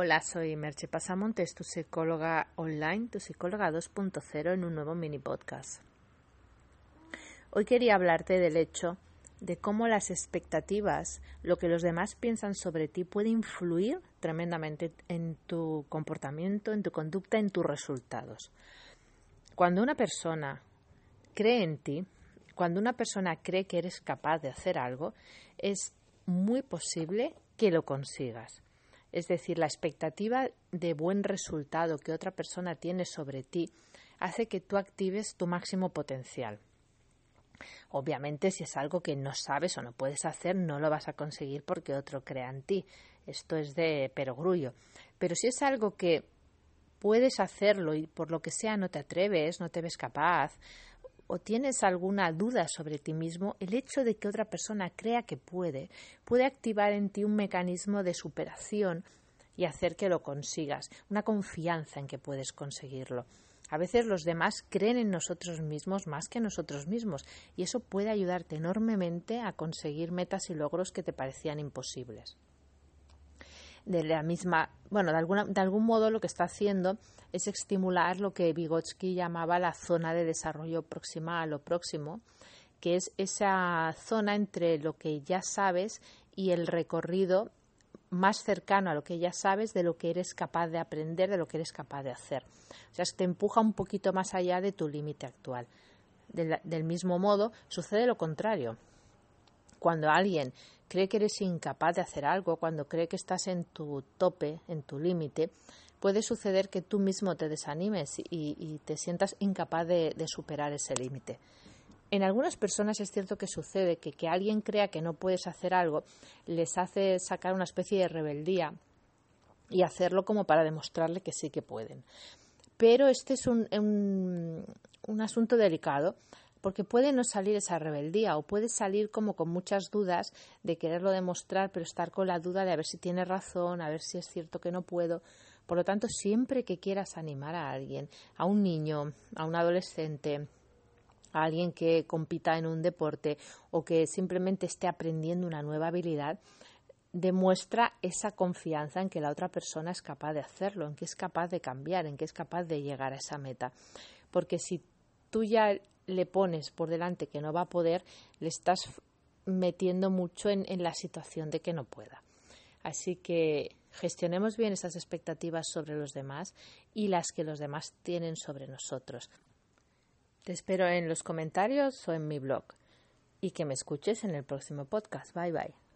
Hola, soy Merche Pasamontes, tu psicóloga online, tu psicóloga 2.0 en un nuevo mini podcast. Hoy quería hablarte del hecho de cómo las expectativas, lo que los demás piensan sobre ti, puede influir tremendamente en tu comportamiento, en tu conducta, en tus resultados. Cuando una persona cree en ti, cuando una persona cree que eres capaz de hacer algo, es muy posible que lo consigas. Es decir, la expectativa de buen resultado que otra persona tiene sobre ti hace que tú actives tu máximo potencial. Obviamente, si es algo que no sabes o no puedes hacer, no lo vas a conseguir porque otro crea en ti. Esto es de perogrullo. Pero si es algo que puedes hacerlo y por lo que sea no te atreves, no te ves capaz, o tienes alguna duda sobre ti mismo, el hecho de que otra persona crea que puede, puede activar en ti un mecanismo de superación y hacer que lo consigas, una confianza en que puedes conseguirlo. A veces los demás creen en nosotros mismos más que nosotros mismos y eso puede ayudarte enormemente a conseguir metas y logros que te parecían imposibles de la misma, bueno, de, alguna, de algún modo lo que está haciendo es estimular lo que Vygotsky llamaba la zona de desarrollo proximal o próximo, que es esa zona entre lo que ya sabes y el recorrido más cercano a lo que ya sabes de lo que eres capaz de aprender, de lo que eres capaz de hacer. O sea, te empuja un poquito más allá de tu límite actual. del mismo modo, sucede lo contrario. Cuando alguien cree que eres incapaz de hacer algo, cuando cree que estás en tu tope, en tu límite, puede suceder que tú mismo te desanimes y, te sientas incapaz de, superar ese límite. En algunas personas es cierto que sucede que, que alguien crea que no puedes hacer algo les hace sacar una especie de rebeldía y hacerlo como para demostrarle que sí que pueden. Pero este es un, un asunto delicado porque puede no salir esa rebeldía o puede salir como con muchas dudas de quererlo demostrar, pero estar con la duda de a ver si tiene razón, a ver si es cierto que no puedo. Por lo tanto, siempre que quieras animar a alguien, a un niño, a un adolescente, a alguien que compita en un deporte o que simplemente esté aprendiendo una nueva habilidad, demuestra esa confianza en que la otra persona es capaz de hacerlo, en que es capaz de cambiar, en que es capaz de llegar a esa meta. Porque si tú ya le pones por delante que no va a poder, le estás metiendo mucho en, la situación de que no pueda. Así que gestionemos bien esas expectativas sobre los demás y las que los demás tienen sobre nosotros. Te espero en los comentarios o en mi blog y que me escuches en el próximo podcast. Bye bye.